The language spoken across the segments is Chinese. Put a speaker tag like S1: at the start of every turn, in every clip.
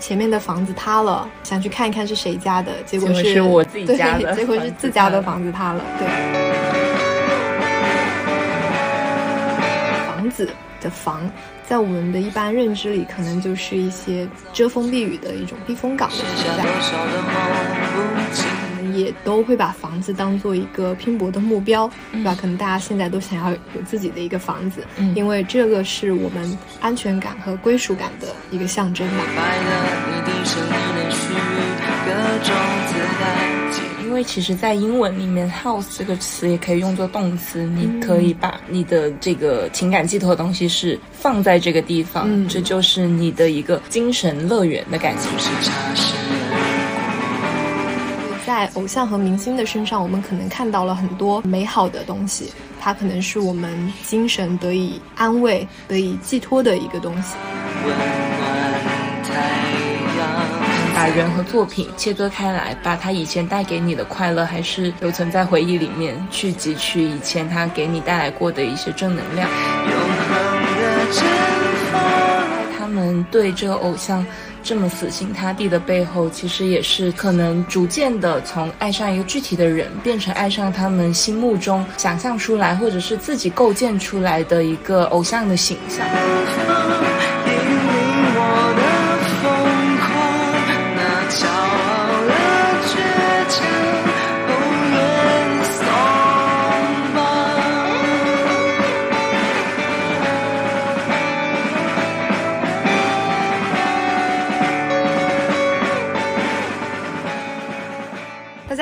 S1: 前面的房子塌了，想去看一看是谁家的，结果
S2: 结果是我自己家的
S1: 对结果是自家的房子塌了，对。房子的房，在我们的一般认知里，可能就是一些遮风避雨的一种避风港的存在。也都会把房子当做一个拼搏的目标，对吧？可能大家现在都想要有自己的一个房子，
S2: 嗯
S1: 因为这个是我们安全感和归属感的一个象征吧。
S2: 因为其实，在英文里面，house 这个词也可以用作动词，你可以把你的这个情感寄托的东西是放在这个地方，
S1: 嗯
S2: 这就是你的一个精神乐园的感觉。
S1: 在偶像和明星的身上，我们可能看到了很多美好的东西，它可能是我们精神得以安慰、得以寄托的一个东西。
S2: 把人和作品切割开来，把他以前带给你的快乐，还是留存在回忆里面，去汲取以前他给你带来过的一些正能量。他们对这个偶像这么死心塌地的背后，其实也是可能逐渐的从爱上一个具体的人，变成爱上他们心目中想象出来，或者是自己构建出来的一个偶像的形象。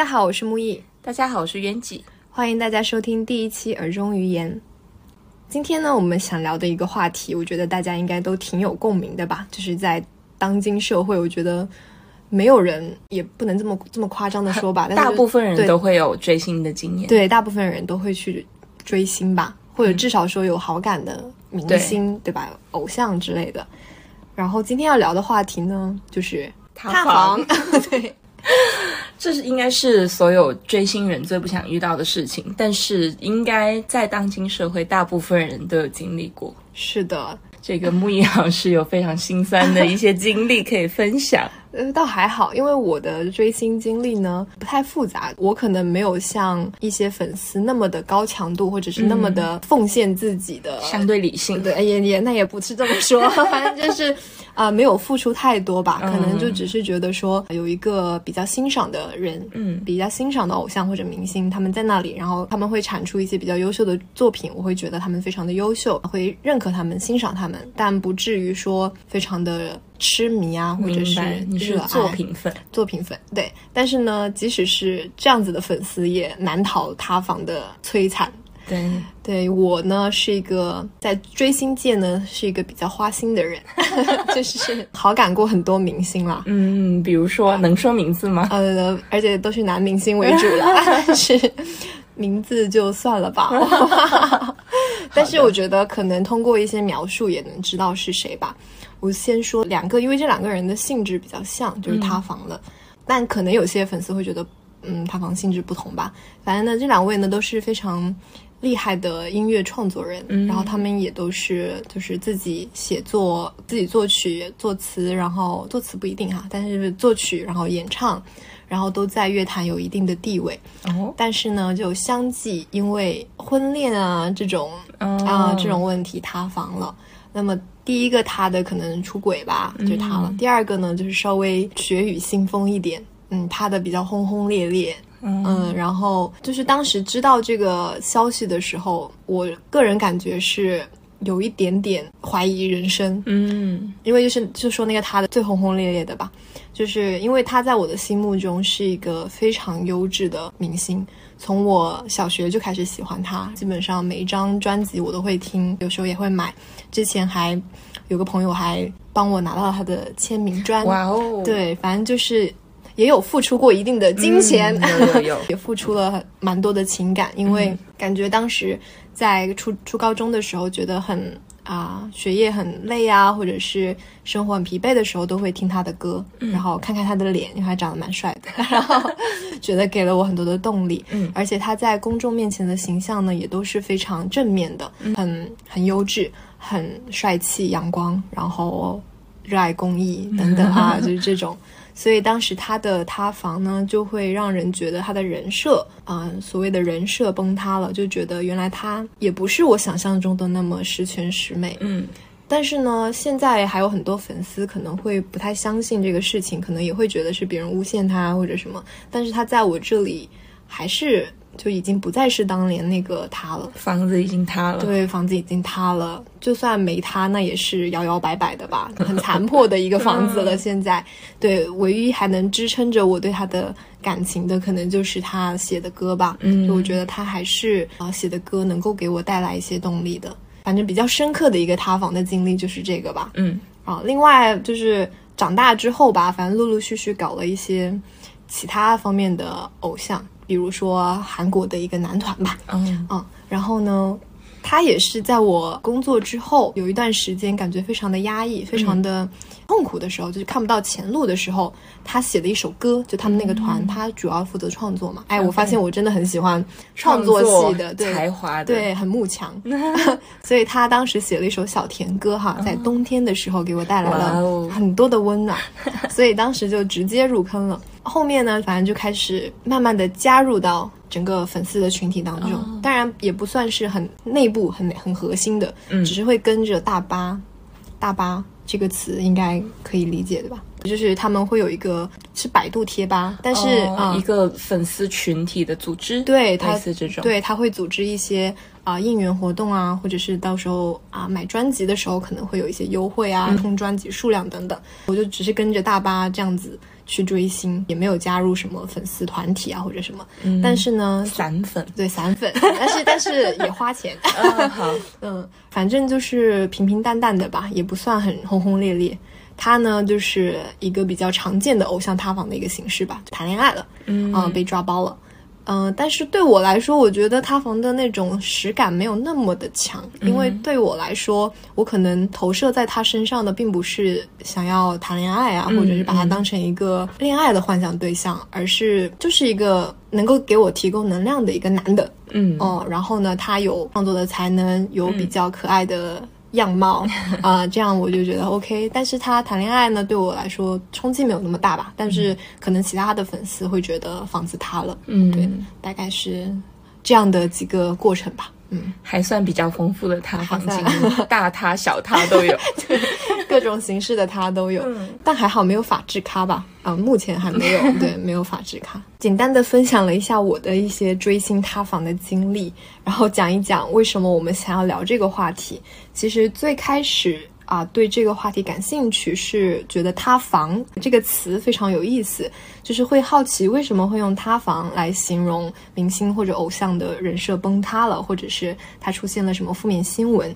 S1: 好，我是木易，
S2: 大家好，我是渊己。
S1: 欢迎大家收听第一期《耳中语言》。今天呢，我们想聊的一个话题，我觉得大家应该都挺有共鸣的吧，就是在当今社会，我觉得没有人也不能这么这么夸张的说吧，但
S2: 大部分人
S1: 对
S2: 都会有追星的经验。
S1: 对，大部分人都会去追星吧，或者至少说有好感的明星，对吧？偶像之类的。然后今天要聊的话题呢，就是
S2: 塌
S1: 房
S2: 房。
S1: 对，
S2: 这是应该是所有追星人最不想遇到的事情，但是应该在当今社会，大部分人都有经历过。
S1: 是的，
S2: 这个木易老师有非常心酸的一些经历可以分享。
S1: 呃，倒还好，因为我的追星经历呢不太复杂，我可能没有像一些粉丝那么的高强度，或者是那么的奉献自己的。
S2: 相对理性，
S1: 对，也也那也不是这么说，反正就是啊、呃没有付出太多吧，可能就只是觉得说有一个比较欣赏的人，
S2: 嗯
S1: 比较欣赏的偶像或者明星，他们在那里，然后他们会产出一些比较优秀的作品，我会觉得他们非常的优秀，会认可他们，欣赏他们，但不至于说非常的痴迷啊，或者是，
S2: 你是作品粉。
S1: 作品粉，对。但是呢，即使是这样子的粉丝，也难逃塌房的摧残。
S2: 对，
S1: 对我呢，是一个在追星界呢是一个比较花心的人，就是好感过很多明星啦。
S2: 嗯，比如说能说名字吗？
S1: 呃，而且都是男明星为主了，但 是名字就算了吧。但是我觉得可能通过一些描述也能知道是谁吧。我先说两个，因为这两个人的性质比较像，就是塌房了。但可能有些粉丝会觉得，嗯，塌房性质不同吧。反正呢，这两位呢都是非常厉害的音乐创作人，然后他们也都是就是自己写作、自己作曲、作词，然后作词不一定哈，但是作曲然后演唱，然后都在乐坛有一定的地位。
S2: 哦，
S1: 但是呢，就相继因为婚恋啊这种
S2: 哦
S1: 啊、这种问题塌房了。那么第一个塌的可能出轨吧，就塌了。第二个呢，就是稍微血雨腥风一点，嗯，塌的比较轰轰烈烈。嗯，然后就是当时知道这个消息的时候，我个人感觉是有一点点怀疑人生，
S2: 嗯。
S1: 因为就是就说那个他的最轰轰烈烈的吧，就是因为他在我的心目中是一个非常优质的明星，从我小学就开始喜欢他，基本上每一张专辑我都会听，有时候也会买。之前还有个朋友还帮我拿到了他的签名专，
S2: 哇哦，
S1: 对，反正就是也有付出过一定的金钱，
S2: 嗯有有有。
S1: 也付出了蛮多的情感，因为感觉当时在初初高中的时候，觉得很啊、学业很累啊，或者是生活很疲惫的时候，都会听他的歌，然后看看他的脸，因为他长得蛮帅的，然后觉得给了我很多的动力。
S2: 嗯
S1: 而且他在公众面前的形象呢，也都是非常正面的，很很优质，很帅气、阳光，然后热爱公益等等啊，就是这种。所以当时他的塌房呢，就会让人觉得他的人设啊、所谓的人设崩塌了，就觉得原来他也不是我想象中的那么十全十美。
S2: 嗯
S1: 但是呢，现在还有很多粉丝可能会不太相信这个事情，可能也会觉得是别人诬陷他或者什么。但是他在我这里还是就已经不再是当年那个他了。
S2: 房子已经塌了。
S1: 对，房子已经塌了，就算没塌，那也是摇摇摆摆的吧，很残破的一个房子了。现在，对，唯一还能支撑着我对他的感情的，可能就是他写的歌吧。
S2: 嗯
S1: 就我觉得他还是啊、写的歌能够给我带来一些动力的。反正比较深刻的一个塌房的经历就是这个吧。
S2: 嗯
S1: 啊，另外就是长大之后吧，反正陆陆续续搞了一些其他方面的偶像，比如说韩国的一个男团吧。
S2: 嗯
S1: 嗯，然后呢，他也是在我工作之后有一段时间感觉非常的压抑、非常的痛苦的时候，就是看不到前路的时候，他写的一首歌，就他们那个团，他主要负责创作嘛。哎，我发现我真的很喜欢创作系的，对。
S2: 才华的，
S1: 对，很慕强，所以他当时写了一首小甜歌哈，在冬天的时候给我带来了
S2: 哦
S1: 很多的温暖，所以当时就直接入坑了。后面呢，反正就开始慢慢的加入到整个粉丝的群体当中，当然也不算是很内部、很很核心的，
S2: 嗯。
S1: 只是会跟着大巴，大巴这个词应该可以理解对吧？就是他们会有一个是百度贴吧，但是
S2: 一个粉丝群体的组织，
S1: 对他
S2: 这种，
S1: 对，他会组织一些啊、应援活动啊，或者是到时候啊买专辑的时候可能会有一些优惠啊，冲专辑数量等等。我就只是跟着大巴这样子去追星，也没有加入什么粉丝团体啊或者什么。
S2: 嗯
S1: 但是呢，
S2: 散粉。
S1: 对散粉，但是但是也花钱。
S2: 嗯，好，
S1: 嗯，反正就是平平淡淡的吧，也不算很轰轰烈烈。他呢，就是一个比较常见的偶像塌房的一个形式吧，谈恋爱了，
S2: 嗯
S1: 啊、被抓包了。嗯、但是对我来说，我觉得塌房的那种实感没有那么的强，因为对我来说，我可能投射在他身上的并不是想要谈恋爱啊，或者是把他当成一个恋爱的幻想对象，而是就是一个能够给我提供能量的一个男的，
S2: 嗯。
S1: 哦，然后呢，他有创作的才能，有比较可爱的样貌 啊、这样我就觉得 OK。但是他谈恋爱呢，对我来说冲击没有那么大吧，但是可能其他的粉丝会觉得房子塌了，
S2: 嗯，
S1: 对，大概是这样的几个过程吧。嗯，
S2: 还算比较丰富的塌房经历，大塌小塌都有。
S1: 各种形式的塌都有，
S2: 嗯
S1: 但还好没有法制咖吧？啊、目前还没有，对，没有法制咖。简单的分享了一下我的一些追星塌房的经历，然后讲一讲为什么我们想要聊这个话题。其实最开始啊，对这个话题感兴趣，是觉得“塌房”这个词非常有意思，就是会好奇为什么会用“塌房”来形容明星或者偶像的人设崩塌了，或者是他出现了什么负面新闻。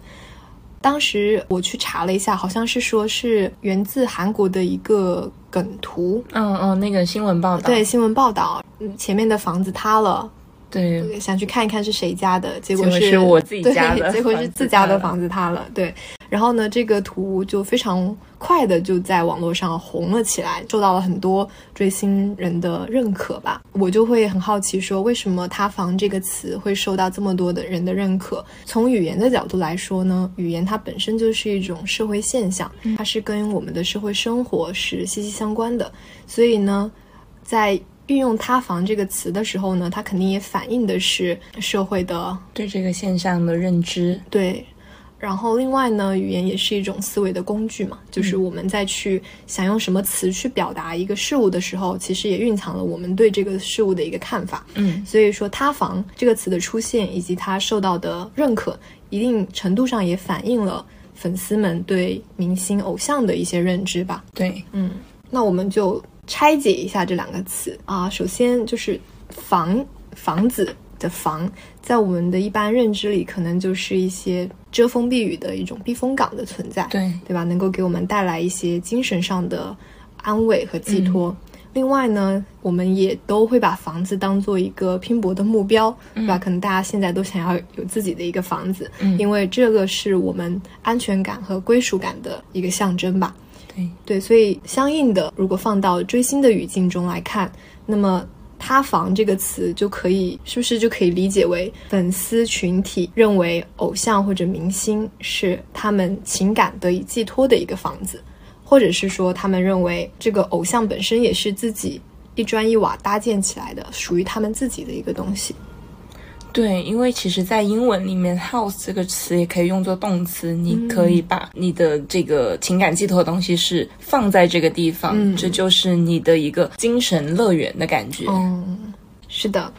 S1: 当时我去查了一下，好像是说是源自韩国的一个梗图，
S2: 嗯嗯，那个新闻报道，
S1: 对新闻报道，嗯前面的房子塌了，
S2: 对，
S1: 想去看一看是谁家的，结果是
S2: 是我自己家的
S1: 对，结果是自家的房子塌了，对。然后呢，这个图就非常快的就在网络上红了起来，受到了很多追星人的认可吧。我就会很好奇说，为什么“塌房”这个词会受到这么多的人的认可？从语言的角度来说呢，语言它本身就是一种社会现象，它是跟我们的社会生活是息息相关的。所以呢，在运用“塌房”这个词的时候呢，它肯定也反映的是社会的
S2: 对这个现象的认知，
S1: 对。然后另外呢，语言也是一种思维的工具嘛，就是我们在去想用什么词去表达一个事物的时候，其实也蕴藏了我们对这个事物的一个看法。
S2: 嗯
S1: 所以说“塌房”这个词的出现以及它受到的认可，一定程度上也反映了粉丝们对明星偶像的一些认知吧。
S2: 对，
S1: 嗯，那我们就拆解一下这两个词啊。首先就是房房子的房，在我们的一般认知里，可能就是一些遮风避雨的一种避风港的存在，
S2: 对，
S1: 对吧？能够给我们带来一些精神上的安慰和寄托。另外呢，我们也都会把房子当做一个拼搏的目标，对吧？可能大家现在都想要有自己的一个房子，
S2: 嗯
S1: 因为这个是我们安全感和归属感的一个象征吧。
S2: 对，
S1: 所以相应的，如果放到追星的语境中来看，那么“塌房”这个词就可以是不是就可以理解为粉丝群体认为偶像或者明星是他们情感得以寄托的一个房子，或者是说他们认为这个偶像本身也是自己一砖一瓦搭建起来的，属于他们自己的一个东西。
S2: 对，因为其实，在英文里面，house 这个词也可以用作动词，你可以把你的这个情感寄托的东西是放在这个地方，这就是你的一个精神乐园的感觉。
S1: 嗯，是的。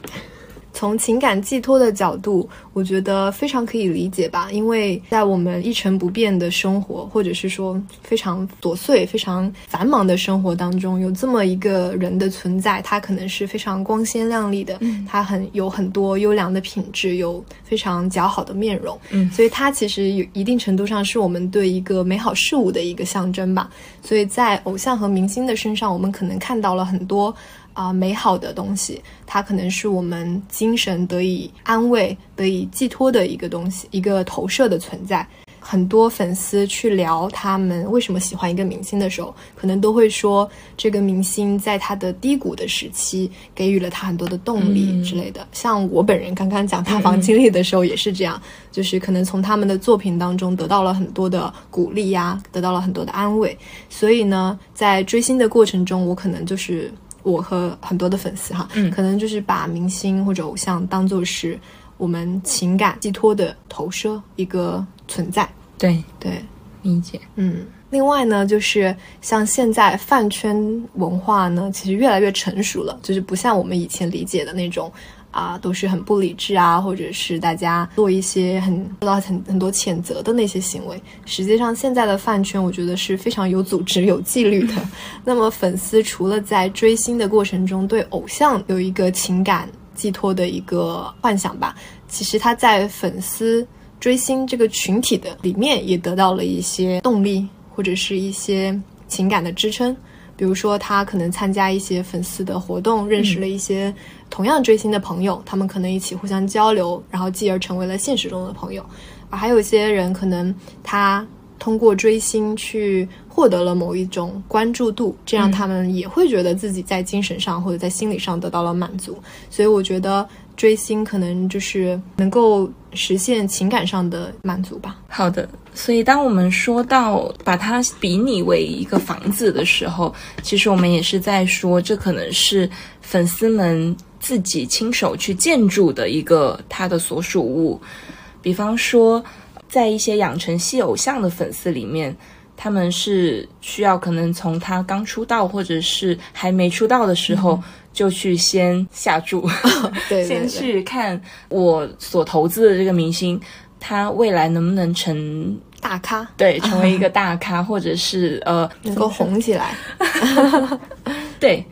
S1: 从情感寄托的角度，我觉得非常可以理解吧。因为在我们一成不变的生活，或者是说非常琐碎、非常繁忙的生活当中，有这么一个人的存在，他可能是非常光鲜亮丽的，他很有很多优良的品质，有非常姣好的面容，
S2: 嗯，
S1: 所以他其实有一定程度上是我们对一个美好事物的一个象征吧。所以在偶像和明星的身上，我们可能看到了很多。啊，美好的东西，它可能是我们精神得以安慰、得以寄托的一个东西，一个投射的存在。很多粉丝去聊他们为什么喜欢一个明星的时候，可能都会说这个明星在他的低谷的时期给予了他很多的动力之类的。像我本人刚刚讲塌房经历的时候也是这样，就是可能从他们的作品当中得到了很多的鼓励呀，得到了很多的安慰。所以呢，在追星的过程中，我可能就是。我和很多的粉丝哈，
S2: 嗯，
S1: 可能就是把明星或者偶像当做是我们情感寄托的投射一个存在。
S2: 对
S1: 对，
S2: 理解。
S1: 嗯，另外呢，就是像现在饭圈文化呢，其实越来越成熟了，就是不像我们以前理解的那种。啊，都是很不理智啊，或者是大家做一些很受到很很多谴责的那些行为。实际上，现在的饭圈我觉得是非常有组织、有纪律的。那么，粉丝除了在追星的过程中对偶像有一个情感寄托的一个幻想吧，其实他在粉丝追星这个群体的里面也得到了一些动力，或者是一些情感的支撑。比如说，他可能参加一些粉丝的活动，认识了一些同样追星的朋友，他们可能一起互相交流，然后继而成为了现实中的朋友。而还有一些人，可能他通过追星去获得了某一种关注度，这样他们也会觉得自己在精神上或者在心理上得到了满足。所以，我觉得。追星可能就是能够实现情感上的满足吧。
S2: 好的，所以当我们说到把它比拟为一个房子的时候，其实我们也是在说，这可能是粉丝们自己亲手去建筑的一个他的所属物。比方说，在一些养成系偶像的粉丝里面。他们是需要可能从他刚出道或者是还没出道的时候就去先下注，
S1: 对，
S2: 先去看我所投资的这个明星，他未来能不能成
S1: 大咖？
S2: 对，成为一个大咖，或者是呃
S1: 能够红起来？
S2: 对。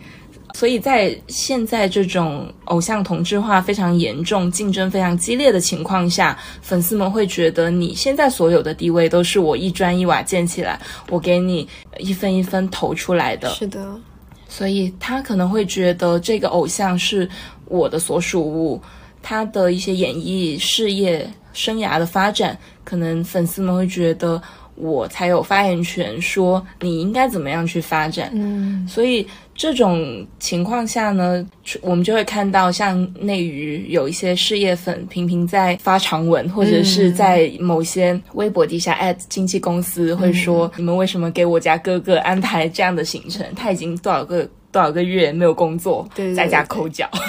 S2: 所以在现在这种偶像同质化非常严重、竞争非常激烈的情况下，粉丝们会觉得你现在所有的地位都是我一砖一瓦建起来，我给你一分一分投出来的。
S1: 是的，
S2: 所以他可能会觉得这个偶像是我的所属物，他的一些演艺事业生涯的发展，可能粉丝们会觉得我才有发言权，说你应该怎么样去发展。
S1: 嗯，
S2: 所以。这种情况下呢，我们就会看到像内娱有一些事业粉频频在发长文，或者是在某些微博底下艾特经纪公司，会说你们为什么给我家哥哥安排这样的行程？他已经多少个多少个月没有工作，对在家抠脚。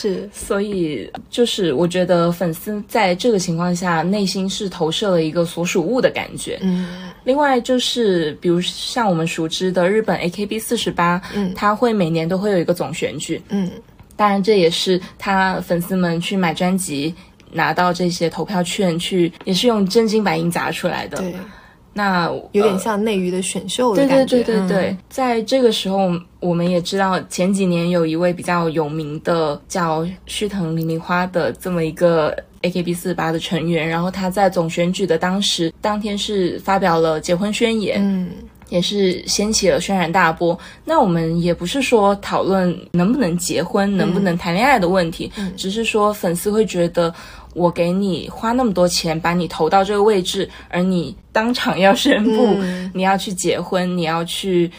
S1: 是，
S2: 所以就是我觉得粉丝在这个情况下，内心是投射了一个所属物的感觉。
S1: 嗯，
S2: 另外就是，比如像我们熟知的日本 AKB 四十八，
S1: 嗯，
S2: 他会每年都会有一个总选举，
S1: 嗯，
S2: 当然这也是他粉丝们去买专辑拿到这些投票券去，也是用真金白银砸出来的。
S1: 对。
S2: 那
S1: 有点像内娱的选秀的
S2: 感觉。对对对对对，在这个时候，我们也知道前几年有一位比较有名的叫须藤零零花的这么一个 AKB 四八的成员，然后他在总选举的当时当天是发表了结婚宣言，
S1: 嗯，
S2: 也是掀起了轩然大波。那我们也不是说讨论能不能结婚、能不能谈恋爱的问题，只是说粉丝会觉得。我给你花那么多钱把你投到这个位置，而你当场要宣布你要去结婚，你要去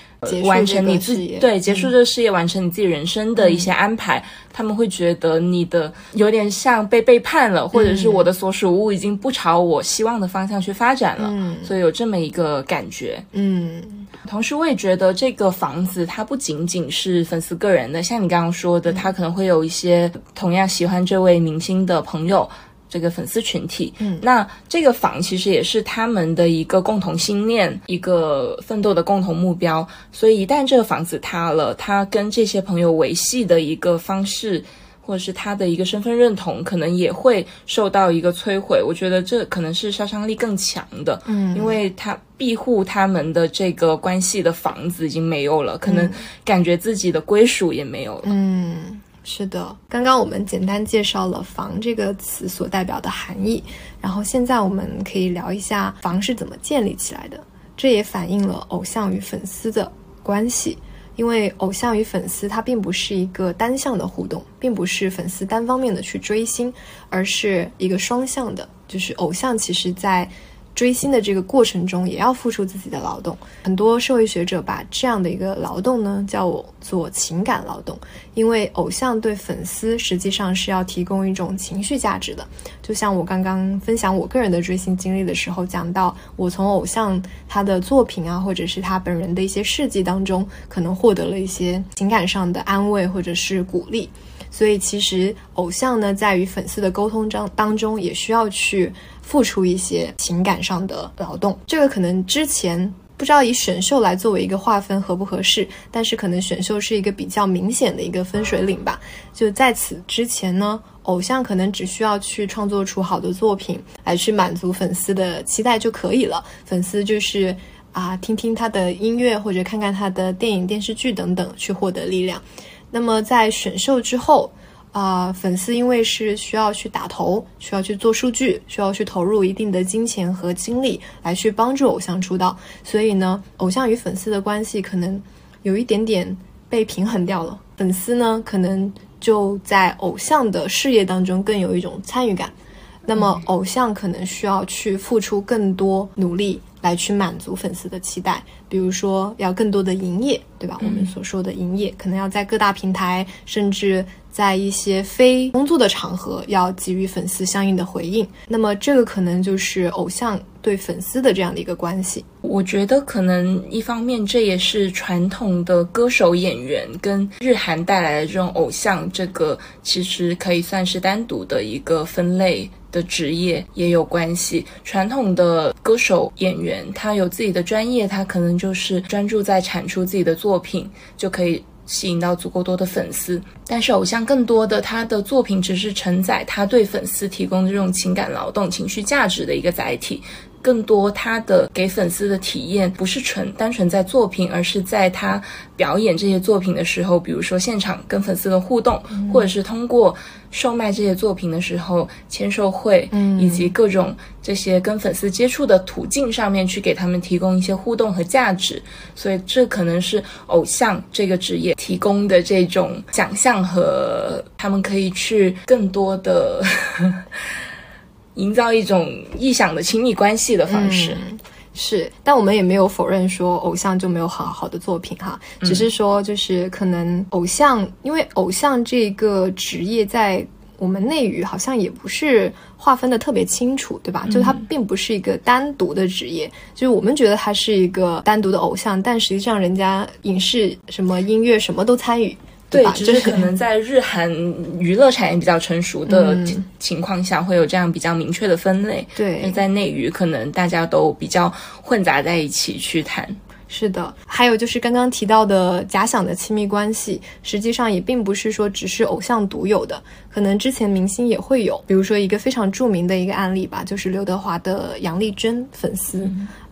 S2: 完成你自己对结束这个事业，完成你自己人生的一些安排，他们会觉得你的有点像被背叛了，或者是我的所属物已经不朝我希望的方向去发展了，所以有这么一个感觉。
S1: 嗯，
S2: 同时我也觉得这个房子它不仅仅是粉丝个人的，像你刚刚说的，他可能会有一些同样喜欢这位明星的朋友。这个粉丝群体，
S1: 嗯，
S2: 那这个房其实也是他们的一个共同心念，一个奋斗的共同目标。所以一旦这个房子塌了，他跟这些朋友维系的一个方式，或者是他的一个身份认同，可能也会受到一个摧毁。我觉得这可能是杀伤力更强的，
S1: 嗯，
S2: 因为他庇护他们的这个关系的房子已经没有了，可能感觉自己的归属也没有了，
S1: 嗯。是的，刚刚我们简单介绍了“房”这个词所代表的含义，然后现在我们可以聊一下房是怎么建立起来的。这也反映了偶像与粉丝的关系，因为偶像与粉丝它并不是一个单向的互动，并不是粉丝单方面的去追星，而是一个双向的，就是偶像其实在。追星的这个过程中，也要付出自己的劳动。很多社会学者把这样的一个劳动呢，叫做情感劳动，因为偶像对粉丝实际上是要提供一种情绪价值的。就像我刚刚分享我个人的追星经历的时候，讲到我从偶像他的作品啊，或者是他本人的一些事迹当中，可能获得了一些情感上的安慰或者是鼓励。所以，其实偶像呢，在与粉丝的沟通当当中，也需要去付出一些情感上的劳动。这个可能之前不知道以选秀来作为一个划分合不合适，但是可能选秀是一个比较明显的一个分水岭吧。就在此之前呢，偶像可能只需要去创作出好的作品来去满足粉丝的期待就可以了。粉丝就是啊，听听他的音乐或者看看他的电影、电视剧等等，去获得力量。那么在选秀之后，啊，粉丝因为是需要去打头，需要去做数据，需要去投入一定的金钱和精力来去帮助偶像出道，所以呢，偶像与粉丝的关系可能有一点点被平衡掉了。粉丝呢，可能就在偶像的事业当中更有一种参与感，那么偶像可能需要去付出更多努力。来去满足粉丝的期待，比如说要更多的营业，对吧？我们所说的营业，可能要在各大平台，甚至在一些非工作的场合，要给予粉丝相应的回应。那么，这个可能就是偶像对粉丝的这样的一个关系。
S2: 我觉得，可能一方面这也是传统的歌手、演员跟日韩带来的这种偶像，这个其实可以算是单独的一个分类。的职业也有关系。传统的歌手、演员，他有自己的专业，他可能就是专注在产出自己的作品，就可以吸引到足够多的粉丝。但是偶像更多的，他的作品只是承载他对粉丝提供这种情感劳动、情绪价值的一个载体。更多他的给粉丝的体验不是纯单纯在作品，而是在他表演这些作品的时候，比如说现场跟粉丝的互动，或者是通过售卖这些作品的时候签售会，以及各种这些跟粉丝接触的途径上面去给他们提供一些互动和价值。所以这可能是偶像这个职业提供的这种想象和他们可以去更多的。营造一种臆想的亲密关系的方式，
S1: 是，但我们也没有否认说偶像就没有好好的作品哈，只是说就是可能偶像，因为偶像这个职业在我们内娱好像也不是划分的特别清楚，对吧？就它并不是一个单独的职业，就是我们觉得它是一个单独的偶像，但实际上人家影视什么音乐什么都参与。
S2: 对，只是可能在日韩娱乐产业比较成熟的情况下，会有这样比较明确的分类。
S1: 对，
S2: 在内娱可能大家都比较混杂在一起去谈。
S1: 是的，还有就是刚刚提到的假想的亲密关系，实际上也并不是说只是偶像独有的，可能之前明星也会有。比如说一个非常著名的一个案例吧，就是刘德华的杨丽珍粉丝。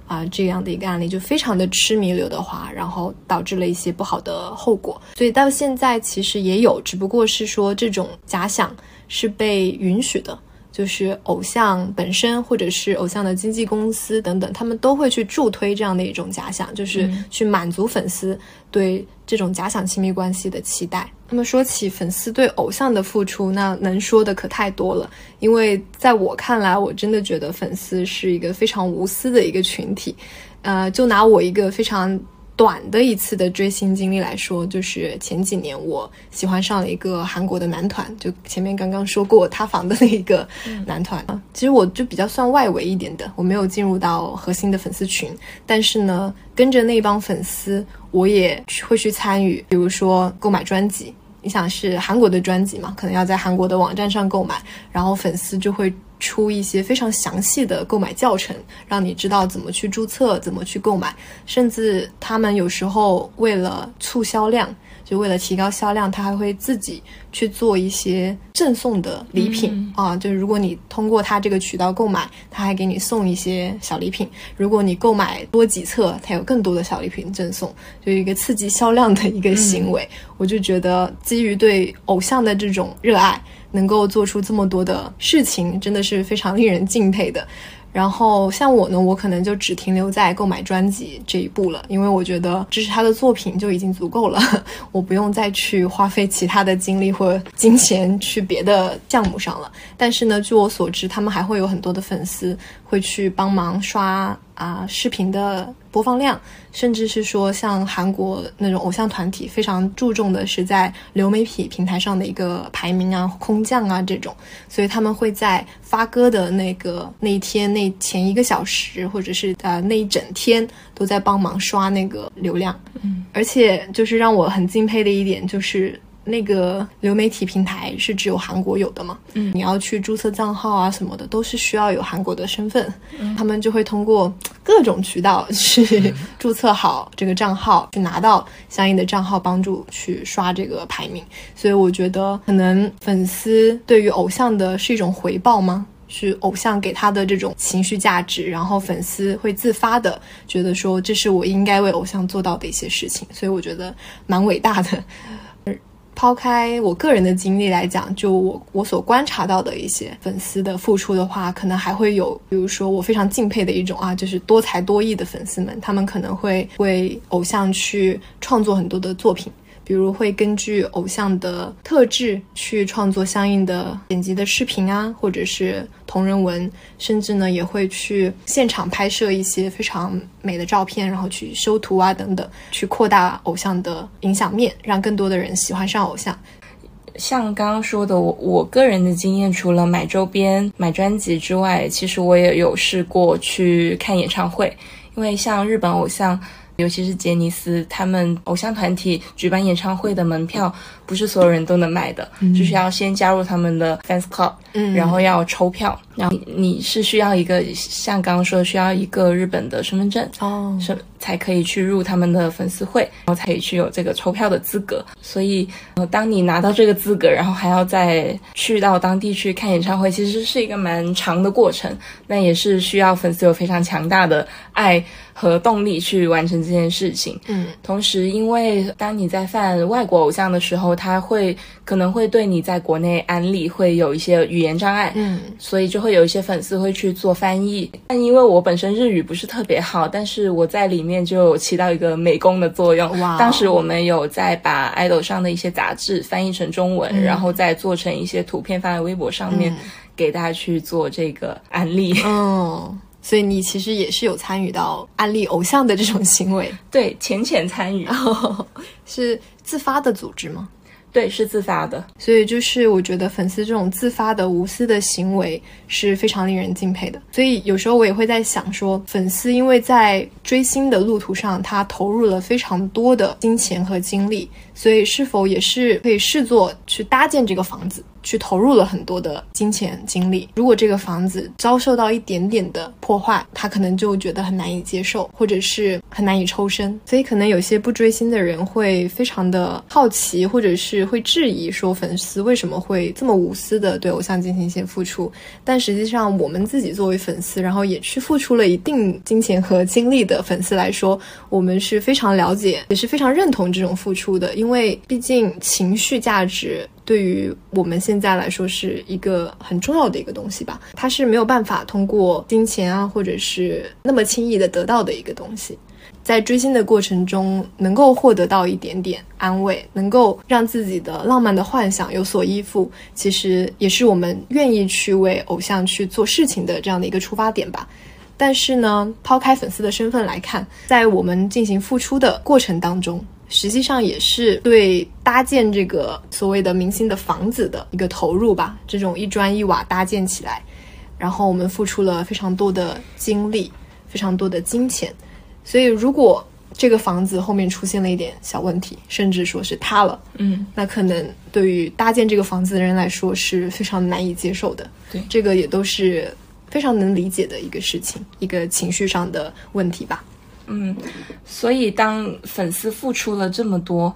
S1: 啊，这样的一个案例就非常的痴迷刘德华，然后导致了一些不好的后果。所以到现在其实也有，只不过是说这种假想是被允许的。就是偶像本身，或者是偶像的经纪公司等等，他们都会去助推这样的一种假想，就是去满足粉丝对这种假想亲密关系的期待。那么说起粉丝对偶像的付出，那能说的可太多了。因为在我看来，我真的觉得粉丝是一个非常无私的一个群体。呃，就拿我一个非常短的一次的追星经历来说，就是前几年我喜欢上了一个韩国的男团，就前面刚刚说过塌房的那一个男团。其实我就比较算外围一点的，我没有进入到核心的粉丝群，但是呢，跟着那帮粉丝，我也会去参与，比如说购买专辑。你想是韩国的专辑嘛，可能要在韩国的网站上购买，然后粉丝就会。出一些非常详细的购买教程，让你知道怎么去注册，怎么去购买，甚至他们有时候为了促销量，就为了提高销量，他还会自己去做一些赠送的礼品啊。就是如果你通过他这个渠道购买，他还给你送一些小礼品。如果你购买多几册，他有更多的小礼品赠送，就一个刺激销量的一个行为。我就觉得，基于对偶像的这种热爱。能够做出这么多的事情，真的是非常令人敬佩的。然后像我呢，我可能就只停留在购买专辑这一步了，因为我觉得支持他的作品就已经足够了，我不用再去花费其他的精力或金钱去别的项目上了。但是呢，据我所知，他们还会有很多的粉丝会去帮忙刷啊视频的。播放量，甚至是说像韩国那种偶像团体非常注重的是在流媒体平台上的一个排名啊、空降啊这种，所以他们会在发歌的那个那一天、那前一个小时，或者是呃那一整天都在帮忙刷那个流量。嗯，而且就是让我很敬佩的一点就是。那个流媒体平台是只有韩国有的嘛？嗯，你要去注册账号啊什么的，都是需要有韩国的身份。嗯，他们就会通过各种渠道去 注册好这个账号，去拿到相应的账号，帮助去刷这个排名。所以我觉得，可能粉丝对于偶像的是一种回报吗？是偶像给他的这种情绪价值，然后粉丝会自发的觉得说，这是我应该为偶像做到的一些事情。所以我觉得蛮伟大的。抛开我个人的经历来讲，就我我所观察到的一些粉丝的付出的话，可能还会有，比如说我非常敬佩的一种啊，就是多才多艺的粉丝们，他们可能会为偶像去创作很多的作品。比如会根据偶像的特质去创作相应的剪辑的视频啊，或者是同人文，甚至呢也会去现场拍摄一些非常美的照片，然后去修图啊等等，去扩大偶像的影响面，让更多的人喜欢上偶像。
S2: 像刚刚说的，我我个人的经验，除了买周边、买专辑之外，其实我也有试过去看演唱会，因为像日本偶像。尤其是杰尼斯，他们偶像团体举办演唱会的门票，不是所有人都能买的，就是要先加入他们的 fans club，嗯然后要抽票。然后你是需要一个像刚刚说的，需要一个日本的身份证哦，是才可以去入他们的粉丝会，然后才可以去有这个抽票的资格。所以，呃，当你拿到这个资格，然后还要再去到当地去看演唱会，其实是一个蛮长的过程。那也是需要粉丝有非常强大的爱和动力去完成这件事情。嗯，同时，因为当你在犯外国偶像的时候，他会可能会对你在国内安利会有一些语言障碍。嗯，所以就会。有一些粉丝会去做翻译，但因为我本身日语不是特别好，但是我在里面就起到一个美工的作用。哇！当时我们有在把 idol 上的一些杂志翻译成中文，然后再做成一些图片发在微博上面，给大家去做这个安利。
S1: 哦，所以你其实也是有参与到安利偶像的这种行为？
S2: 对，浅浅参与。
S1: 是自发的组织吗？
S2: 对，是自发的，
S1: 所以就是我觉得粉丝这种自发的无私的行为是非常令人敬佩的。所以有时候我也会在想，说粉丝因为在追星的路途上，他投入了非常多的金钱和精力，所以是否也是可以视作去搭建这个房子？去投入了很多的金钱精力，如果这个房子遭受到一点点的破坏，他可能就觉得很难以接受，或者是很难以抽身。所以可能有些不追星的人会非常的好奇，或者是会质疑说粉丝为什么会这么无私的对偶像进行一些付出。但实际上，我们自己作为粉丝，然后也去付出了一定金钱和精力的粉丝来说，我们是非常了解，也是非常认同这种付出的，因为因为毕竟情绪价值。对于我们现在来说是一个很重要的一个东西吧，它是没有办法通过金钱啊，或者是那么轻易的得到的一个东西。在追星的过程中，能够获得到一点点安慰，能够让自己的浪漫的幻想有所依附，其实也是我们愿意去为偶像去做事情的这样的一个出发点吧。但是呢，抛开粉丝的身份来看，在我们进行付出的过程当中，实际上也是对搭建这个所谓的明星的房子的一个投入吧。这种一砖一瓦搭建起来，然后我们付出了非常多的精力，非常多的金钱。所以，如果这个房子后面出现了一点小问题，甚至说是塌了，
S2: 嗯，
S1: 那可能对于搭建这个房子的人来说是非常难以接受的。
S2: 对，
S1: 这个也都是。非常能理解的一个事情，一个情绪上的问题吧。
S2: 嗯，所以当粉丝付出了这么多，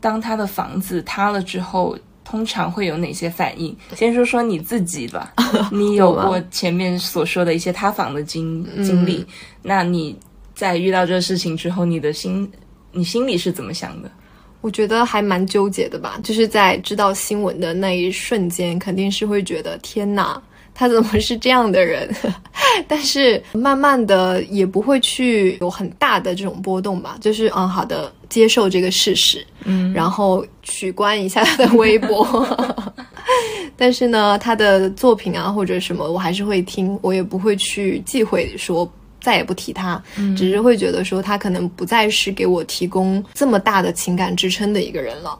S2: 当他的房子塌了之后，通常会有哪些反应？先说说你自己吧，你有过前面所说的一些塌房的经经历，那你在遇到这个事情之后，你的心，你心里是怎么想的？
S1: 我觉得还蛮纠结的吧，就是在知道新闻的那一瞬间，肯定是会觉得天哪。他怎么是这样的人？但是慢慢的也不会去有很大的这种波动吧，就是嗯，好的，接受这个事实，
S2: 嗯，
S1: 然后取关一下他的微博。但是呢，他的作品啊或者什么，我还是会听，我也不会去忌讳说再也不提他，只是会觉得说他可能不再是给我提供这么大的情感支撑的一个人了。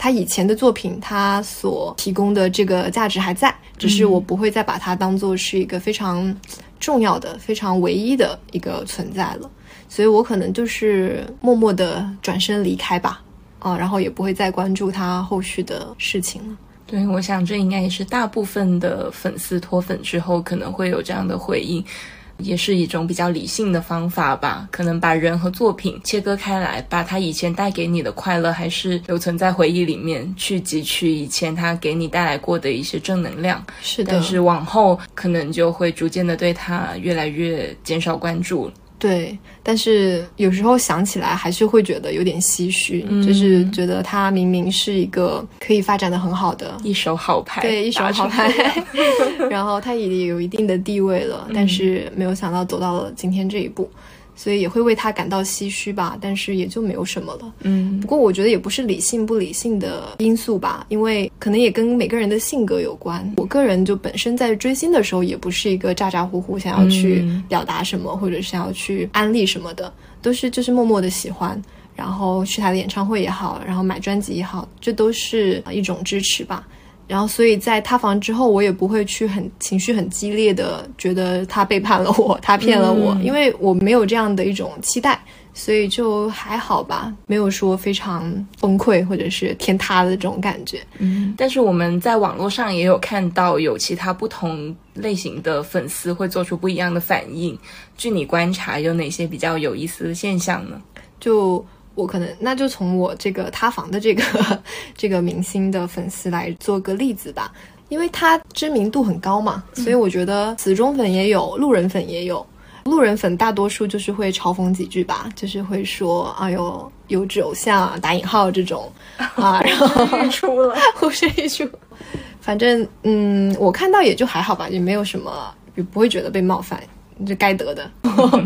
S1: 他以前的作品，他所提供的这个价值还在，只是我不会再把它当做是一个非常重要的、非常唯一的一个存在了，所以我可能就是默默的转身离开吧，啊，然后也不会再关注他后续的事情了。
S2: 对，我想这应该也是大部分的粉丝脱粉之后可能会有这样的回应。也是一种比较理性的方法吧，可能把人和作品切割开来，把他以前带给你的快乐还是留存在回忆里面，去汲取以前他给你带来过的一些正能量。
S1: 是的，
S2: 但是往后可能就会逐渐的对他越来越减少关注。
S1: 对，但是有时候想起来还是会觉得有点唏嘘，就是觉得他明明是一个可以发展的很好的
S2: 一手好牌，
S1: 对，一手好牌，然后他也有一定的地位了，但是没有想到走到了今天这一步。所以也会为他感到唏嘘吧，但是也就没有什么了。
S2: 嗯，
S1: 不过我觉得也不是理性不理性的因素吧，因为可能也跟每个人的性格有关。我个人就本身在追星的时候，也不是一个咋咋呼呼想要去表达什么，或者是要去安利什么的，都是就是默默的喜欢，然后去他的演唱会也好，然后买专辑也好，这都是一种支持吧。然后，所以在塌房之后，我也不会去很情绪很激烈的觉得他背叛了我，他骗了我，因为我没有这样的一种期待，所以就还好吧，没有说非常崩溃或者是天塌的这种感觉。
S2: 嗯，但是我们在网络上也有看到有其他不同类型的粉丝会做出不一样的反应。据你观察，有哪些比较有意思的现象呢？
S1: 就。我可能那就从我这个塌房的这个 这个明星的粉丝来做个例子吧，因为他知名度很高嘛，所以我觉得死忠粉也有，路人粉也有。路人粉大多数就是会嘲讽几句吧，就是会说：“哎呦，优质偶像打引号这种啊。”然后
S2: 出了，
S1: 呼声一出，反正嗯，我看到也就还好吧，也没有什么，也不会觉得被冒犯。这该得的，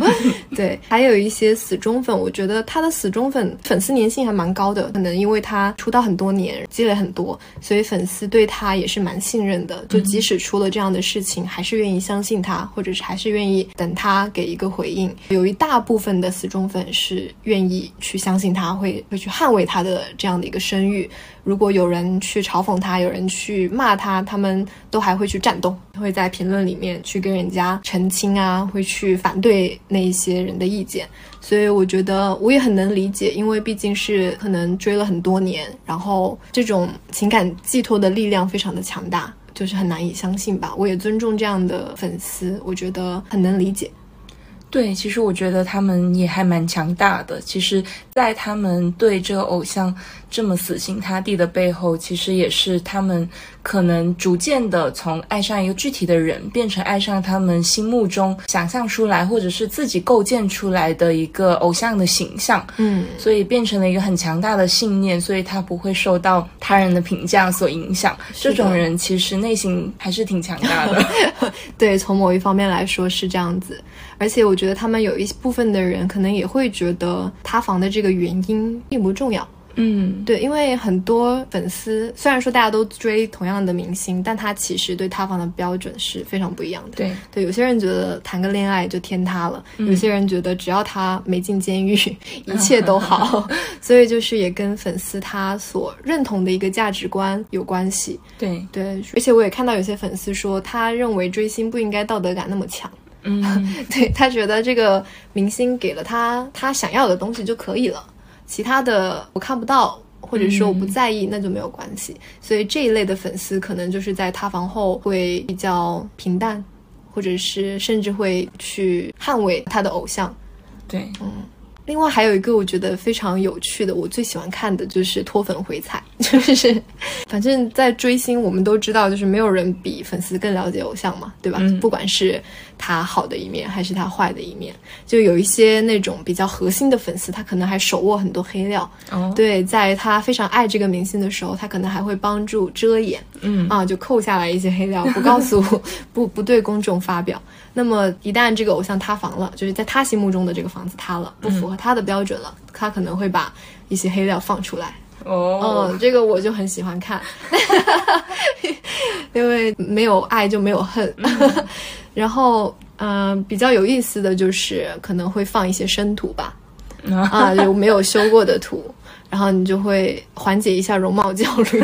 S1: 对，还有一些死忠粉，我觉得他的死忠粉粉丝粘性还蛮高的，可能因为他出道很多年，积累很多，所以粉丝对他也是蛮信任的。就即使出了这样的事情，还是愿意相信他，或者是还是愿意等他给一个回应。有一大部分的死忠粉是愿意去相信他，会会去捍卫他的这样的一个声誉。如果有人去嘲讽他，有人去骂他，他们都还会去战斗，会在评论里面去跟人家澄清啊，会去反对那一些人的意见。所以我觉得我也很能理解，因为毕竟是可能追了很多年，然后这种情感寄托的力量非常的强大，就是很难以相信吧。我也尊重这样的粉丝，我觉得很能理解。
S2: 对，其实我觉得他们也还蛮强大的。其实，在他们对这个偶像这么死心塌地的背后，其实也是他们可能逐渐的从爱上一个具体的人，变成爱上他们心目中想象出来或者是自己构建出来的一个偶像的形象。
S1: 嗯，
S2: 所以变成了一个很强大的信念，所以他不会受到他人的评价所影响。这种人其实内心还是挺强大的。
S1: 对，从某一方面来说是这样子。而且我觉得他们有一部分的人可能也会觉得塌房的这个原因并不重要，
S2: 嗯，
S1: 对，因为很多粉丝虽然说大家都追同样的明星，但他其实对塌房的标准是非常不一样的。
S2: 对
S1: 对，有些人觉得谈个恋爱就天塌了，有些人觉得只要他没进监狱，一切都好。所以就是也跟粉丝他所认同的一个价值观有关系。
S2: 对，
S1: 对，而且我也看到有些粉丝说，他认为追星不应该道德感那么强。
S2: 嗯，
S1: 对他觉得这个明星给了他他想要的东西就可以了，其他的我看不到，或者说我不在意，那就没有关系。所以这一类的粉丝可能就是在塌房后会比较平淡，或者是甚至会去捍卫他的偶像。
S2: 对，嗯
S1: 另外还有一个我觉得非常有趣的，我最喜欢看的就是脱粉回踩，就是反正在追星，我们都知道，就是没有人比粉丝更了解偶像嘛，对吧？
S2: 嗯
S1: 不管是他好的一面还是他坏的一面，就有一些那种比较核心的粉丝，他可能还手握很多黑料。
S2: 哦，
S1: 对，在他非常爱这个明星的时候，他可能还会帮助遮掩，
S2: 嗯
S1: 啊，就扣下来一些黑料，不告诉 不不对公众发表。那么一旦这个偶像塌房了，就是在他心目中的这个房子塌了，不符合他的标准了，他可能会把一些黑料放出来。
S2: 哦，
S1: 嗯，这个我就很喜欢看，因为没有爱就没有恨。然后，嗯、比较有意思的就是可能会放一些生图吧，啊，有没有修过的图，然后你就会缓解一下容貌焦虑。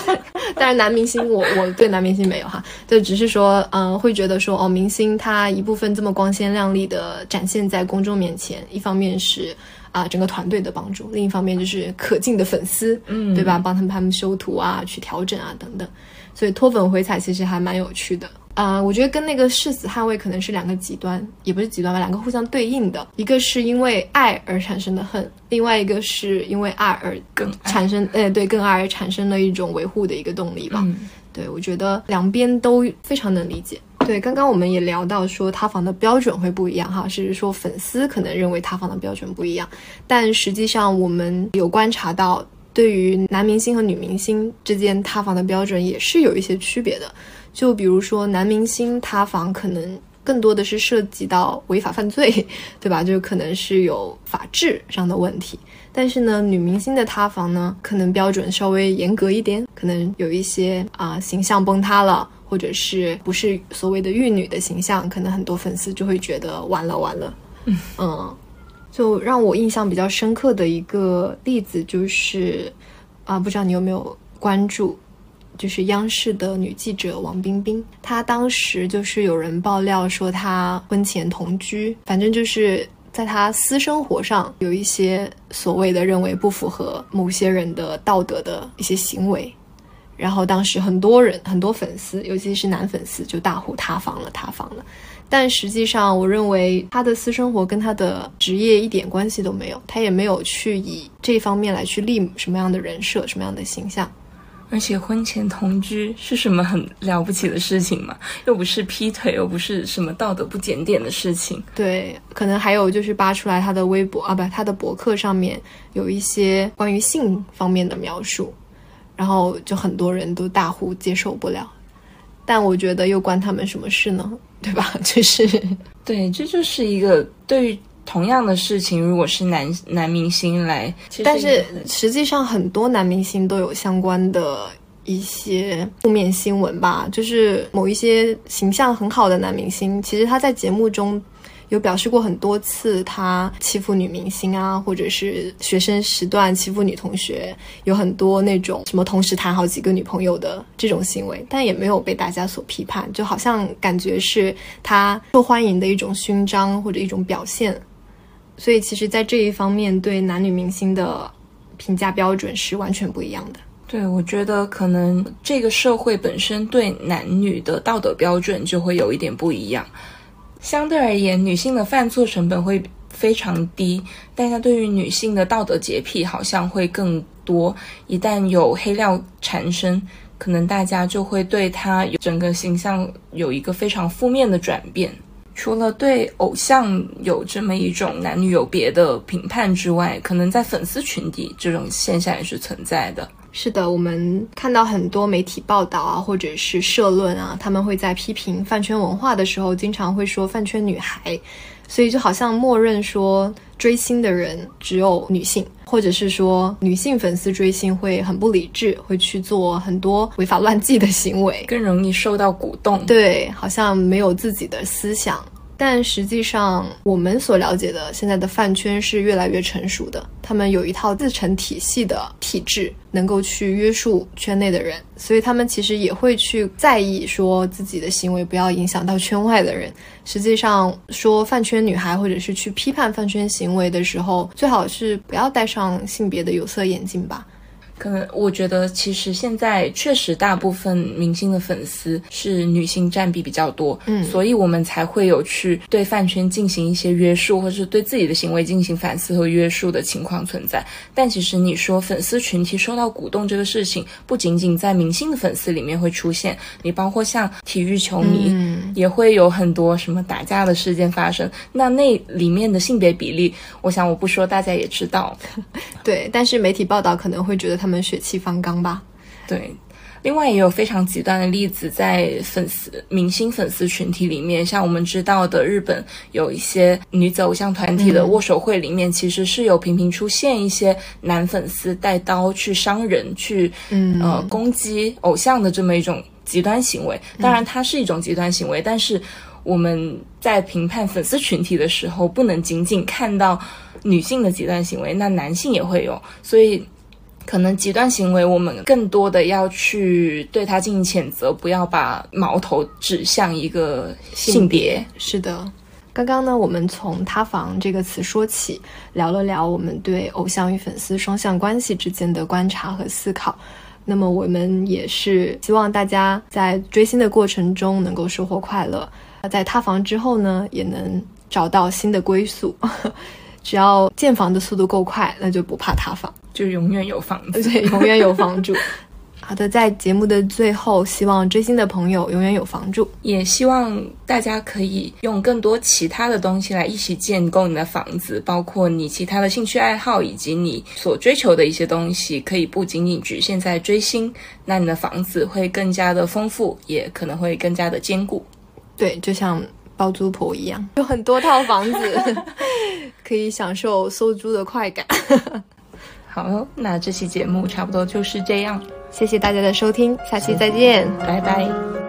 S1: 但是男明星我，我对男明星没有哈，就只是说，嗯、会觉得说，哦，明星他一部分这么光鲜亮丽的展现在公众面前，一方面是啊、整个团队的帮助，另一方面就是可敬的粉丝，
S2: 嗯
S1: 对吧？帮他们他们修图啊，去调整啊等等，所以脱粉回踩其实还蛮有趣的。啊、我觉得跟那个誓死捍卫可能是两个极端，也不是极端吧，两个互相对应的。一个是因为爱而产生的恨，另外一个是因为爱而
S2: 更
S1: 产生，哎，对，更爱而产生了一种维护的一个动力吧。
S2: 嗯
S1: 对，我觉得两边都非常能理解。对，刚刚我们也聊到说塌房的标准会不一样哈，是说粉丝可能认为塌房的标准不一样，但实际上我们有观察到，对于男明星和女明星之间塌房的标准也是有一些区别的。就比如说男明星塌房可能更多的是涉及到违法犯罪，对吧？就可能是有法制上的问题。但是呢，女明星的塌房呢，可能标准稍微严格一点，可能有一些啊、形象崩塌了，或者是不是所谓的玉女的形象，可能很多粉丝就会觉得完了完了。嗯就让我印象比较深刻的一个例子就是，啊、不知道你有没有关注，就是央视的女记者王冰冰，她当时就是有人爆料说她婚前同居，反正就是在她私生活上有一些所谓的认为不符合某些人的道德的一些行为。然后当时很多人、很多粉丝，尤其是男粉丝，就大呼塌房了，塌房了。但实际上，我认为他的私生活跟他的职业一点关系都没有，他也没有去以这方面来去立什么样的人设、什么样的形象。
S2: 而且婚前同居是什么很了不起的事情吗？又不是劈腿，又不是什么道德不检点的事情。
S1: 对，可能还有就是扒出来他的微博啊，不，他的博客上面有一些关于性方面的描述，然后就很多人都大呼接受不了。但我觉得又关他们什么事呢？对吧？就是
S2: 对，这就是一个对于同样的事情，如果是男男明星来，
S1: 但是实际上很多男明星都有相关的一些负面新闻吧，就是某一些形象很好的男明星，其实他在节目中。有表示过很多次，他欺负女明星啊，或者是学生时段欺负女同学，有很多那种什么同时谈好几个女朋友的这种行为，但也没有被大家所批判，就好像感觉是他受欢迎的一种勋章或者一种表现。所以其实，在这一方面，对男女明星的评价标准是完全不一样的。
S2: 对，我觉得可能这个社会本身对男女的道德标准就会有一点不一样。相对而言，女性的犯错成本会非常低，大家对于女性的道德洁癖好像会更多。一旦有黑料缠身，可能大家就会对她有整个形象有一个非常负面的转变。除了对偶像有这么一种男女有别的评判之外，可能在粉丝群体这种现象也是存在的。
S1: 是的，我们看到很多媒体报道啊，或者是社论啊，他们会在批评饭圈文化的时候，经常会说饭圈女孩，所以就好像默认说追星的人只有女性，或者是说女性粉丝追星会很不理智，会去做很多违法乱纪的行为，
S2: 更容易受到鼓动。
S1: 对，好像没有自己的思想。但实际上，我们所了解的现在的饭圈是越来越成熟的，他们有一套自成体系的体制，能够去约束圈内的人，所以他们其实也会去在意说自己的行为不要影响到圈外的人。实际上，说饭圈女孩或者是去批判饭圈行为的时候，最好是不要戴上性别的有色眼镜吧。
S2: 可能我觉得，其实现在确实大部分明星的粉丝是女性占比比较多，
S1: 嗯，
S2: 所以我们才会有去对饭圈进行一些约束，或者是对自己的行为进行反思和约束的情况存在。但其实你说粉丝群体受到鼓动这个事情，不仅仅在明星的粉丝里面会出现，你包括像体育球迷，嗯也会有很多什么打架的事件发生。那那里面的性别比例，我想我不说，大家也知道。
S1: 对，但是媒体报道可能会觉得他们血气方刚吧。
S2: 对，另外也有非常极端的例子，在粉丝明星粉丝群体里面，像我们知道的日本有一些女子偶像团体的握手会里面，其实是有频频出现一些男粉丝带刀去伤人、去呃攻击偶像的这么一种极端行为。当然，它是一种极端行为，但是我们在评判粉丝群体的时候，不能仅仅看到女性的极端行为，那男性也会有，所以。可能极端行为，我们更多的要去对他进行谴责，不要把矛头指向一个性别。
S1: 是的，刚刚呢，我们从“塌房”这个词说起，聊了聊我们对偶像与粉丝双向关系之间的观察和思考。那么，我们也是希望大家在追星的过程中能够收获快乐，在塌房之后呢，也能找到新的归宿。只要建房的速度够快，那就不怕塌房。
S2: 就永远有房子，
S1: 对，永远有房住。好的，在节目的最后，希望追星的朋友永远有房住，
S2: 也希望大家可以用更多其他的东西来一起建构你的房子，包括你其他的兴趣爱好以及你所追求的一些东西，可以不仅仅局限在追星，那你的房子会更加的丰富，也可能会更加的坚固。
S1: 对，就像包租婆一样，有很多套房子，可以享受收租的快感。
S2: 好，那这期节目差不多就是这样，
S1: 谢谢大家的收听，下期再见，
S2: 拜拜。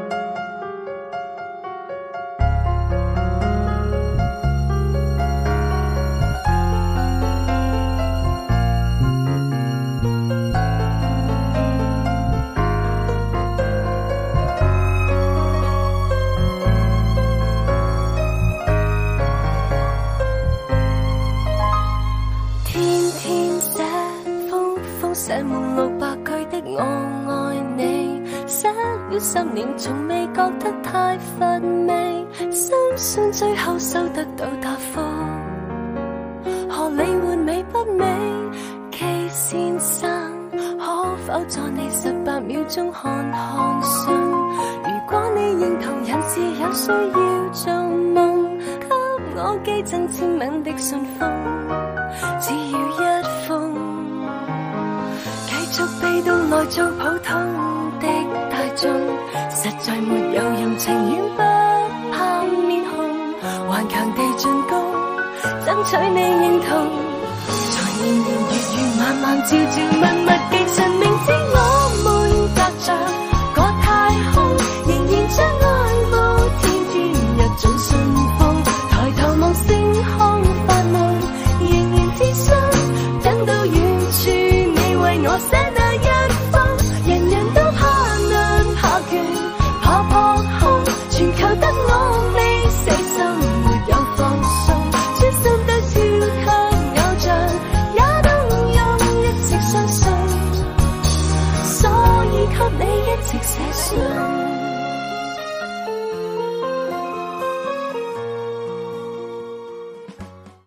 S3: 在你十八秒钟看看信？如果你认同人是有需要做梦，给我寄赠签名的信封，只要一封，继续被动来做普通的大众。实在没有人情愿不怕面红，顽强地进攻，争取你认同。在年年月月晚晚朝朝密密